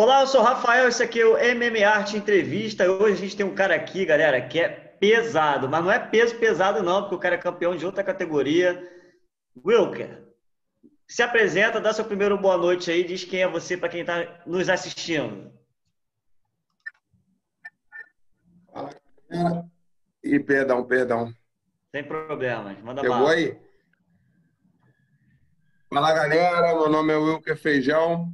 Olá, eu sou o Rafael, esse aqui é o MMA Arte Entrevista. Hoje a gente tem um cara aqui, galera, que é pesado, mas não é peso pesado não, porque o cara é campeão de outra categoria. Wilker, se apresenta, dá seu primeiro boa noite aí, diz quem é você para quem está nos assistindo. Fala, galera. E perdão, perdão. Sem problemas, manda Pegou bala. aí? Fala, galera. Meu nome é Wilker Feijão.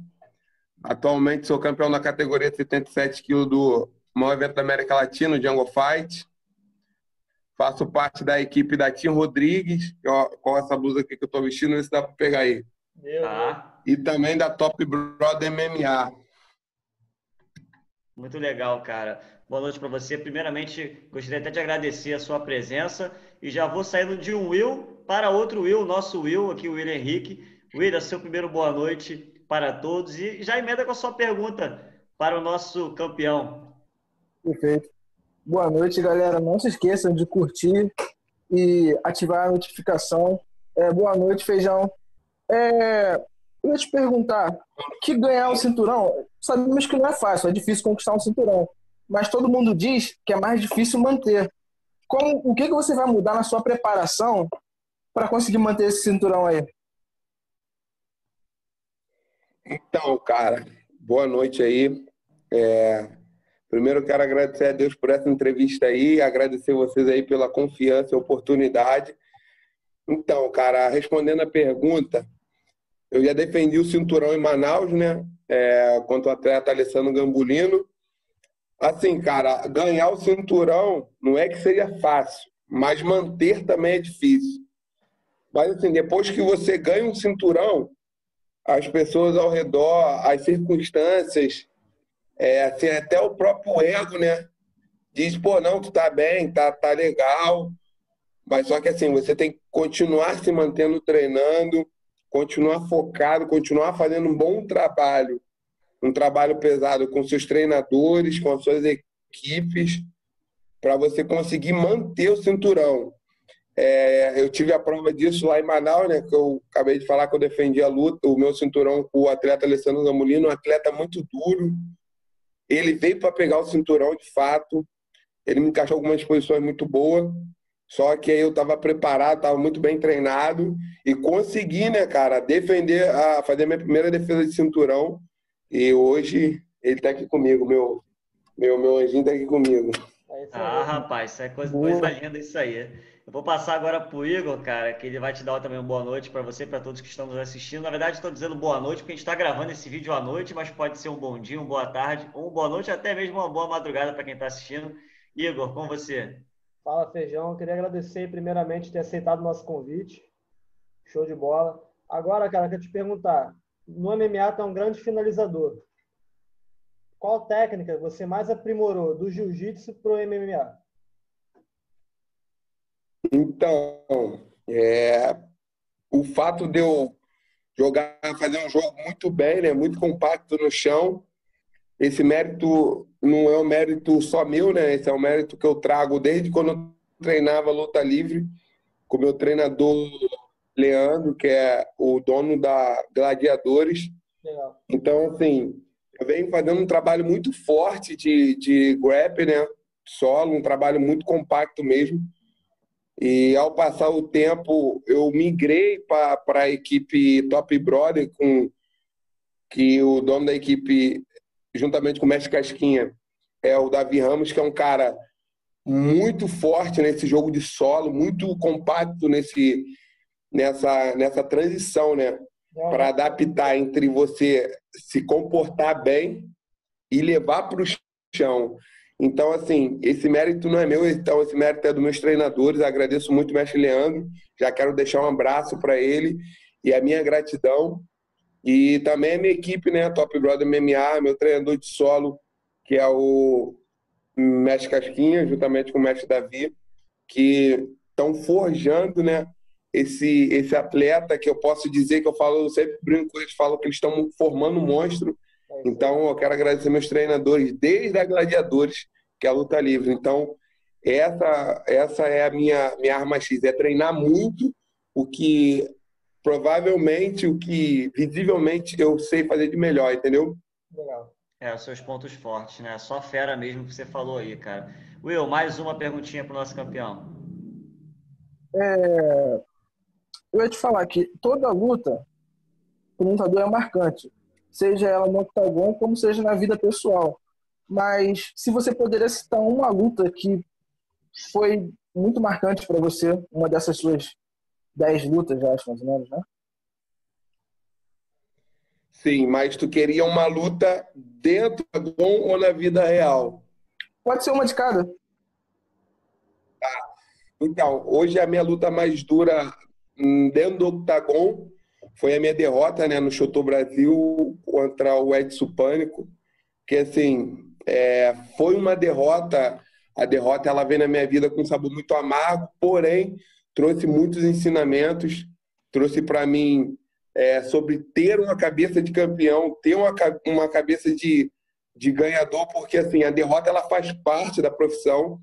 Atualmente sou campeão na categoria 77 kg do maior evento da América Latina, o Jungle Fight. Faço parte da equipe da Tim Rodrigues, que, ó, com essa blusa aqui que eu estou vestindo, se dá para pegar aí. Tá? E também da Top Brother MMA. Muito legal, cara. Boa noite para você. Primeiramente, gostaria até de agradecer a sua presença e já vou saindo de um Will para outro Will, nosso Will, aqui o Will Henrique. Will, seu primeiro boa noite para todos e já emenda com a sua pergunta para o nosso campeão. Perfeito. Boa noite, galera. Não se esqueçam de curtir e ativar a notificação. É, boa noite, Feijão. É, eu ia te perguntar, que ganhar o cinturão, sabemos que não é fácil, é difícil conquistar um cinturão. Mas todo mundo diz que é mais difícil manter. Como, o que, que você vai mudar na sua preparação para conseguir manter esse cinturão aí? Então, cara, boa noite aí. É, Primeiro, quero agradecer a Deus por essa entrevista aí, agradecer vocês aí pela confiança e oportunidade. Então, cara, respondendo a pergunta, eu já defendi o cinturão em Manaus, né? É, contra o atleta Alessandro Gambulino. Assim, cara, ganhar o cinturão não é que seja fácil, mas manter também é difícil. Mas, assim, depois que você ganha um cinturão, as pessoas ao redor, as circunstâncias, é, assim, até o próprio ego, né? Diz, pô, não, tu tá bem, tá, tá legal. Mas só que assim, você tem que continuar se mantendo treinando, continuar focado, continuar fazendo um bom trabalho. Um trabalho pesado com seus treinadores, com as suas equipes, para você conseguir manter o cinturão. É, eu tive a prova disso lá em Manaus, né? Que eu acabei de falar que eu defendi a luta, o meu cinturão com o atleta Alessandro Zamolino, um atleta muito duro, ele veio para pegar o cinturão de fato. Ele me encaixou algumas posições muito boas. Só que aí eu estava preparado, estava muito bem treinado e consegui, né, cara, defender, a, fazer a minha primeira defesa de cinturão. E hoje ele está aqui comigo, meu, meu, meu anjinho está aqui comigo. É ah, rapaz, isso é coisa, coisa linda isso aí. Eu vou passar agora para o Igor, cara, que ele vai te dar também uma boa noite para você e para todos que estão nos assistindo. Na verdade, estou dizendo boa noite porque a gente está gravando esse vídeo à noite, mas pode ser um bom dia, uma boa tarde, ou uma boa noite, até mesmo uma boa madrugada para quem está assistindo. Igor, com você. Fala, Feijão. Queria agradecer primeiramente ter aceitado o nosso convite. Show de bola. Agora, cara, eu quero te perguntar. No MMA tu é um grande finalizador. Qual técnica você mais aprimorou do jiu-jitsu para o MMA? Então, é, o fato de eu jogar, fazer um jogo muito bem, né, muito compacto no chão, esse mérito não é um mérito só meu, né? Esse é um mérito que eu trago desde quando eu treinava luta livre com meu treinador Leandro, que é o dono da Gladiadores. Legal. Então, assim, eu venho fazendo um trabalho muito forte de, de grab, né? Solo, um trabalho muito compacto mesmo. E ao passar o tempo, eu migrei para a equipe Top Brother, com que o dono da equipe, juntamente com o Mestre Casquinha, é o Davi Ramos, que é um cara muito forte nesse jogo de solo, muito compacto nesse, nessa, nessa transição, né? Para adaptar entre você se comportar bem e levar para o chão. Então, assim, esse mérito não é meu, então esse mérito é dos meus treinadores. Agradeço muito o mestre Leandro. Já quero deixar um abraço para ele e a minha gratidão. E também a minha equipe, né? Top Brother MMA, meu treinador de solo, que é o mestre Casquinha, juntamente com o mestre Davi, que estão forjando, né? Esse, esse atleta que eu posso dizer que eu falo, eu sempre brinco, eles falam que eles estão formando um monstro então, eu quero agradecer meus treinadores, desde a Gladiadores, que é a luta livre. Então, essa, essa é a minha, minha arma X, é treinar muito o que provavelmente, o que visivelmente eu sei fazer de melhor, entendeu? Legal. É, os seus pontos fortes, né? Só fera mesmo que você falou aí, cara. Will, mais uma perguntinha para o nosso campeão. É... Eu ia te falar que toda luta para um lutador é marcante, seja ela no octagon como seja na vida pessoal. Mas se você poderia citar uma luta que foi muito marcante para você, uma dessas suas dez lutas, já acho mais ou menos, né? Sim, mas tu queria uma luta dentro do octagon ou na vida real? Pode ser uma de cada. Tá. Então, hoje a minha luta mais dura hum, dentro do octagon foi a minha derrota né, no Chotô Brasil contra o Edson Pânico, que assim, é, foi uma derrota, a derrota ela vem na minha vida com um sabor muito amargo, porém trouxe muitos ensinamentos, trouxe para mim é, sobre ter uma cabeça de campeão, ter uma, uma cabeça de, de ganhador, porque assim, a derrota ela faz parte da profissão,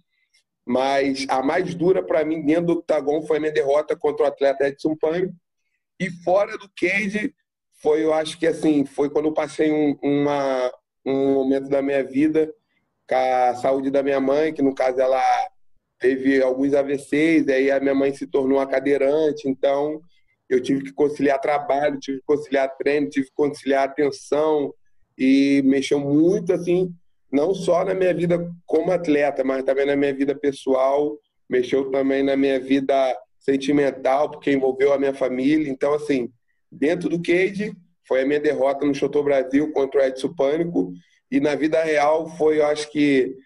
mas a mais dura para mim dentro do octagon foi a minha derrota contra o atleta Edson Pânico, e fora do cage, foi, eu acho que assim, foi quando eu passei um, uma, um momento da minha vida com a saúde da minha mãe, que no caso ela teve alguns AVCs, aí a minha mãe se tornou uma cadeirante, então eu tive que conciliar trabalho, tive que conciliar treino, tive que conciliar atenção. E mexeu muito assim, não só na minha vida como atleta, mas também na minha vida pessoal, mexeu também na minha vida sentimental, porque envolveu a minha família. Então, assim, dentro do cage, foi a minha derrota no Chotô Brasil contra o Edson Pânico. E na vida real foi, eu acho que,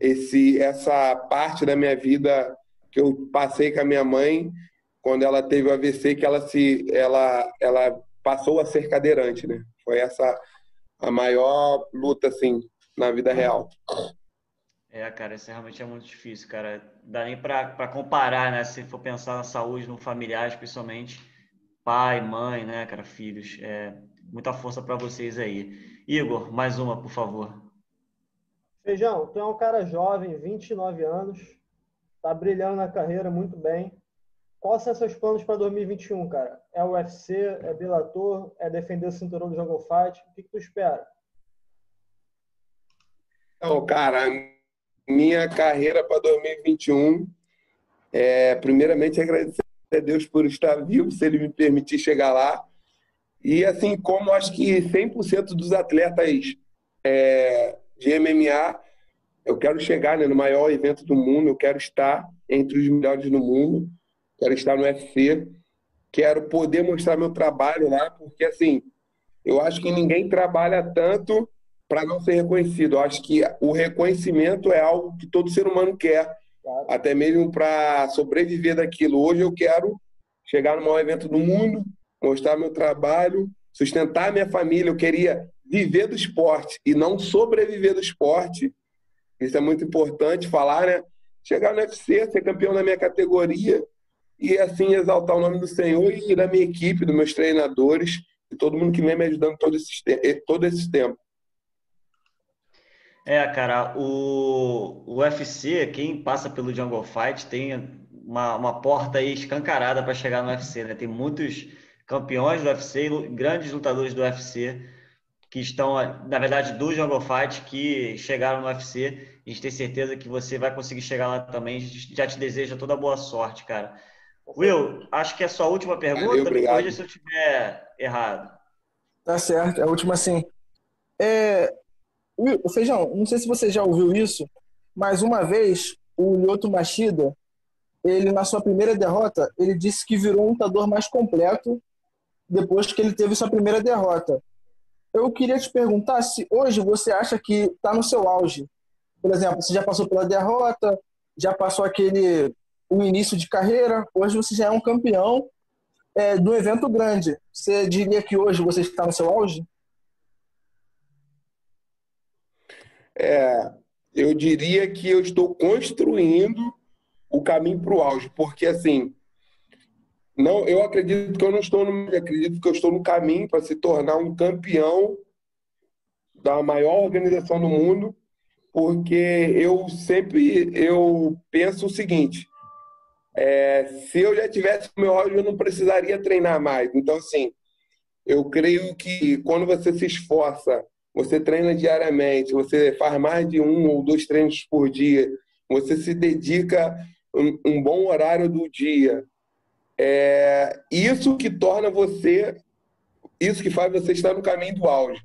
esse, essa parte da minha vida que eu passei com a minha mãe, quando ela teve o AVC, que ela, se, ela, ela passou a ser cadeirante, né? Foi essa a maior luta, assim, na vida real. É, cara, isso realmente é muito difícil, cara. Dá nem para comparar, né? Se for pensar na saúde, no familiar, especialmente pai, mãe, né, cara, filhos. É, muita força para vocês aí. Igor, mais uma, por favor. Feijão, tu é um cara jovem, 29 anos, tá brilhando na carreira muito bem. Quais são seus planos para 2021, cara? É o UFC, é Bellator, é defender o cinturão do Jungle Fight? O que, que tu espera? Então, cara, minha carreira para 2021 é, primeiramente, agradecer a Deus por estar vivo, se Ele me permitir chegar lá. E assim como acho que 100% dos atletas é, de MMA, eu quero chegar né, no maior evento do mundo, eu quero estar entre os melhores do mundo, quero estar no UFC, quero poder mostrar meu trabalho lá, porque assim, eu acho que ninguém trabalha tanto para não ser reconhecido. Eu acho que o reconhecimento é algo que todo ser humano quer, claro. até mesmo para sobreviver daquilo. Hoje eu quero chegar no maior evento do mundo, mostrar meu trabalho, sustentar minha família. Eu queria viver do esporte e não sobreviver do esporte. Isso é muito importante falar, né? Chegar no UFC, ser campeão da minha categoria e assim exaltar o nome do Senhor e da minha equipe, dos meus treinadores e todo mundo que vem me ajudando todo esse, todo esse tempo. É, cara, o, o UFC, quem passa pelo Jungle Fight tem uma, uma porta aí escancarada para chegar no UFC, né? Tem muitos campeões do UFC, grandes lutadores do UFC que estão, na verdade, do Jungle Fight que chegaram no UFC. A gente tem certeza que você vai conseguir chegar lá também. Já te deseja toda boa sorte, cara. Will, acho que é a sua última pergunta. Valeu, Depois, se eu tiver errado. Tá certo, é a última sim. É, o Feijão, não sei se você já ouviu isso, mas uma vez o Lyoto Machida, ele na sua primeira derrota, ele disse que virou um lutador mais completo depois que ele teve sua primeira derrota. Eu queria te perguntar se hoje você acha que está no seu auge. Por exemplo, você já passou pela derrota, já passou aquele o início de carreira, hoje você já é um campeão é, do evento grande. Você diria que hoje você está no seu auge? É, eu diria que eu estou construindo o caminho para o auge, porque assim, não, eu acredito que eu não estou no, acredito que eu estou no caminho para se tornar um campeão da maior organização do mundo, porque eu sempre eu penso o seguinte: é, se eu já tivesse o meu auge, eu não precisaria treinar mais. Então, assim, eu creio que quando você se esforça você treina diariamente, você faz mais de um ou dois treinos por dia, você se dedica um, um bom horário do dia. É isso que torna você, isso que faz você estar no caminho do auge.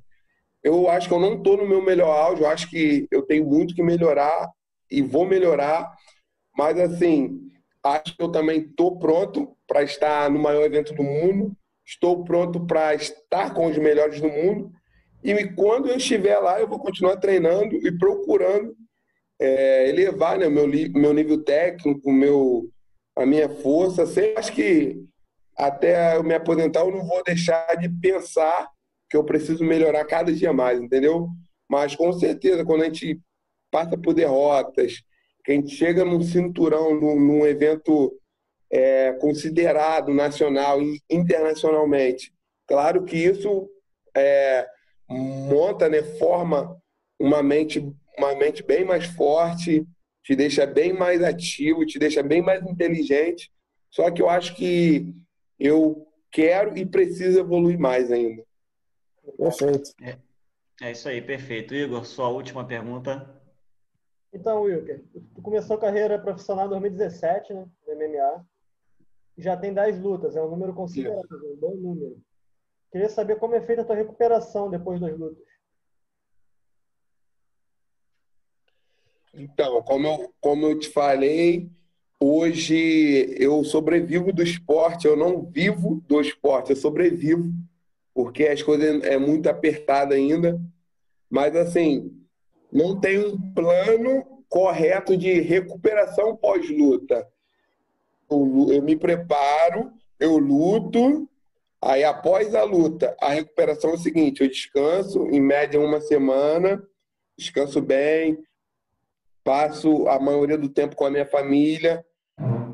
Eu acho que eu não estou no meu melhor auge, eu acho que eu tenho muito que melhorar e vou melhorar, mas assim, acho que eu também estou pronto para estar no maior evento do mundo, estou pronto para estar com os melhores do mundo e quando eu estiver lá, eu vou continuar treinando e procurando é, elevar né, meu, meu nível técnico, meu, a minha força. Sempre acho que até eu me aposentar, eu não vou deixar de pensar que eu preciso melhorar cada dia mais, entendeu? Mas com certeza, quando a gente passa por derrotas, que a gente chega num cinturão, num, num evento é, considerado nacional e internacionalmente, claro que isso é, monta, né, forma uma mente, uma mente bem mais forte, te deixa bem mais ativo, te deixa bem mais inteligente. Só que eu acho que eu quero e preciso evoluir mais ainda. Perfeito. É, é isso aí, perfeito. Igor, sua última pergunta. Então, Wilker, tu começou a carreira profissional em 2017, né, no MMA. Já tem 10 lutas, é um número considerável, um bom número. Queria saber como é feita a tua recuperação depois das lutas. Então, como eu, como eu te falei, hoje eu sobrevivo do esporte, eu não vivo do esporte, eu sobrevivo, porque as coisas é muito apertada ainda. Mas assim, não tem um plano correto de recuperação pós-luta. Eu, eu me preparo, eu luto, Aí, após a luta, a recuperação é o seguinte: eu descanso, em média, uma semana, descanso bem, passo a maioria do tempo com a minha família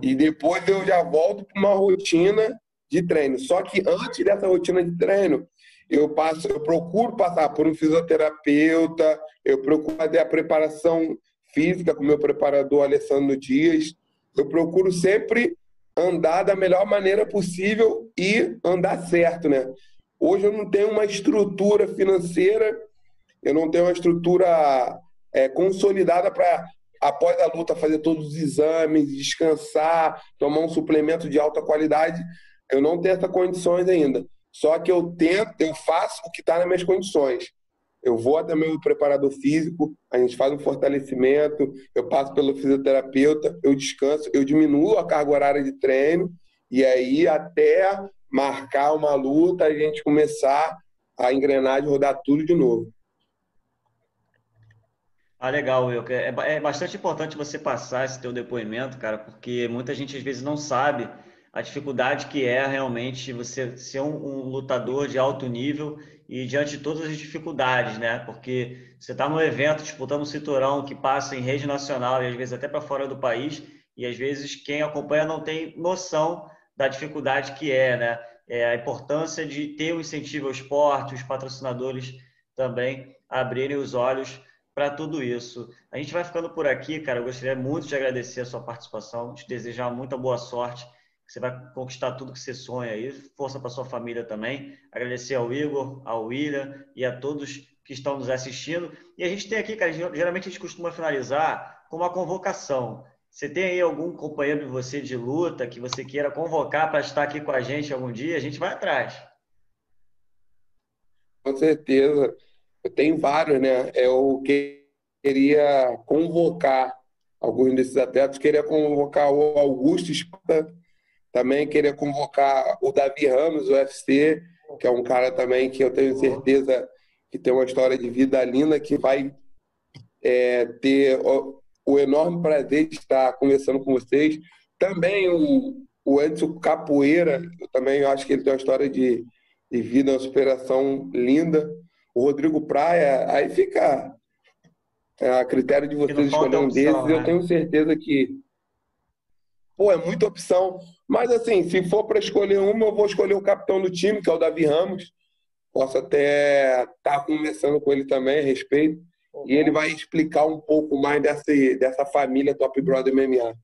e depois eu já volto para uma rotina de treino. Só que antes dessa rotina de treino, eu passo, eu procuro passar por um fisioterapeuta, eu procuro fazer a preparação física com meu preparador Alessandro Dias. Eu procuro sempre andar da melhor maneira possível e andar certo, né? Hoje eu não tenho uma estrutura financeira, eu não tenho uma estrutura é, consolidada para, após a luta, fazer todos os exames, descansar, tomar um suplemento de alta qualidade. Eu não tenho essas condições ainda. Só que eu tento, eu faço o que está nas minhas condições. Eu vou até meu preparador físico, a gente faz um fortalecimento, eu passo pelo fisioterapeuta, eu descanso, eu diminuo a carga horária de treino e aí até marcar uma luta a gente começar a engrenar e rodar tudo de novo. Ah, legal, Wilker. É, é bastante importante você passar esse teu depoimento, cara, porque muita gente às vezes não sabe a dificuldade que é realmente você ser um, um lutador de alto nível e diante de todas as dificuldades, né? Porque você está no evento disputando um cinturão que passa em rede nacional e às vezes até para fora do país, e às vezes quem acompanha não tem noção da dificuldade que é, né? É a importância de ter o um incentivo ao esporte, os patrocinadores também abrirem os olhos para tudo isso. A gente vai ficando por aqui, cara. Eu gostaria muito de agradecer a sua participação, te desejar muita boa sorte você vai conquistar tudo que você sonha aí. Força para sua família também. Agradecer ao Igor, ao William e a todos que estão nos assistindo. E a gente tem aqui, cara, geralmente a gente costuma finalizar com uma convocação. Você tem aí algum companheiro de você de luta que você queira convocar para estar aqui com a gente algum dia? A gente vai atrás. Com certeza. Eu tenho vários, né? Eu queria convocar alguns desses atletas. Queria convocar o Augusto Espada, também queria convocar o Davi Ramos, o UFC, que é um cara também que eu tenho certeza que tem uma história de vida linda, que vai é, ter o, o, enorme prazer de estar conversando com vocês. Também o, o Edson Capoeira, eu também acho que ele tem uma história de, de vida, uma superação linda. O Rodrigo Praia, aí fica é, a critério de vocês escolher um desses. Né? Eu tenho certeza que pô, é muita opção. Mas assim, se for para escolher uma, eu vou escolher o capitão do time, que é o Davi Ramos. Posso até estar tá conversando com ele também a respeito. Uhum. E ele vai explicar um pouco mais dessa, dessa família Top Brother MMA.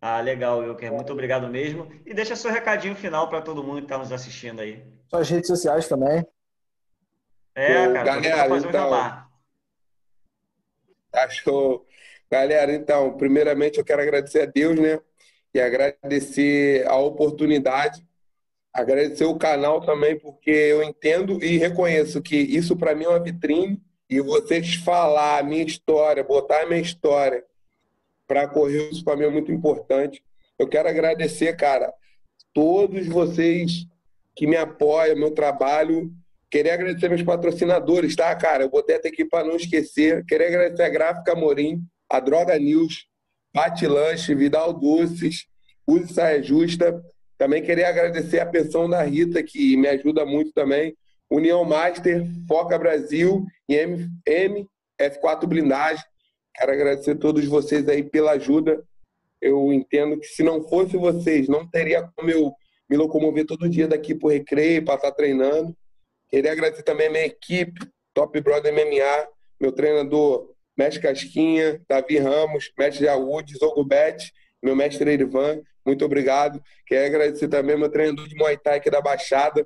Ah, legal, Wilker. Muito obrigado mesmo. E deixa seu recadinho final para todo mundo que está nos assistindo aí. Suas redes sociais também. É, cara, galera, então, um. Tá show. Galera, então, primeiramente eu quero agradecer a Deus, né? E agradecer a oportunidade, agradecer o canal também, porque eu entendo e reconheço que isso para mim é uma vitrine e vocês falar a minha história, botar a minha história para correr isso para mim é muito importante. Eu quero agradecer, cara, todos vocês que me apoiam, meu trabalho. Queria agradecer meus patrocinadores, tá, cara? Eu botei até aqui para não esquecer. Queria agradecer a Gráfica Morim, a Droga News, Bate Lanche, Vidal Doces, Use Saia Justa. Também queria agradecer a pensão da Rita, que me ajuda muito também. União Master, Foca Brasil e M, MF4 Blindagem. Quero agradecer a todos vocês aí pela ajuda. Eu entendo que se não fosse vocês, não teria como eu me locomover todo dia daqui para o Recreio, para estar treinando. Queria agradecer também a minha equipe, Top Brother MMA, meu treinador Mestre Casquinha, Davi Ramos, Mestre Jaúde, Zogo Bet, meu mestre Erivan, muito obrigado. Quero agradecer também meu treinador de Muay Thai aqui da Baixada,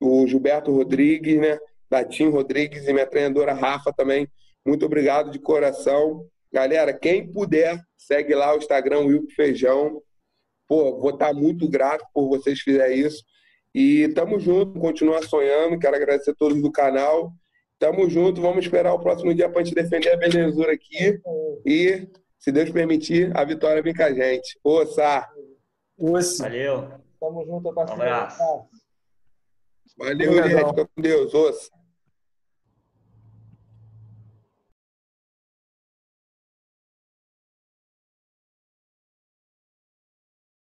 o Gilberto Rodrigues, né? Da Tim Rodrigues e minha treinadora Rafa também. Muito obrigado de coração. Galera, quem puder, segue lá o Instagram Wilco Feijão. Pô, vou estar muito grato por vocês fizerem isso. E tamo junto, continuar sonhando. Quero agradecer a todos do canal. Tamo junto, vamos esperar o próximo dia para gente defender a belezura aqui. E, se Deus permitir, a vitória vem com a gente. Ossa! Valeu. Tamo junto, parceiro. Um abraço. Valeu, gente. Fica com Deus. Ossa.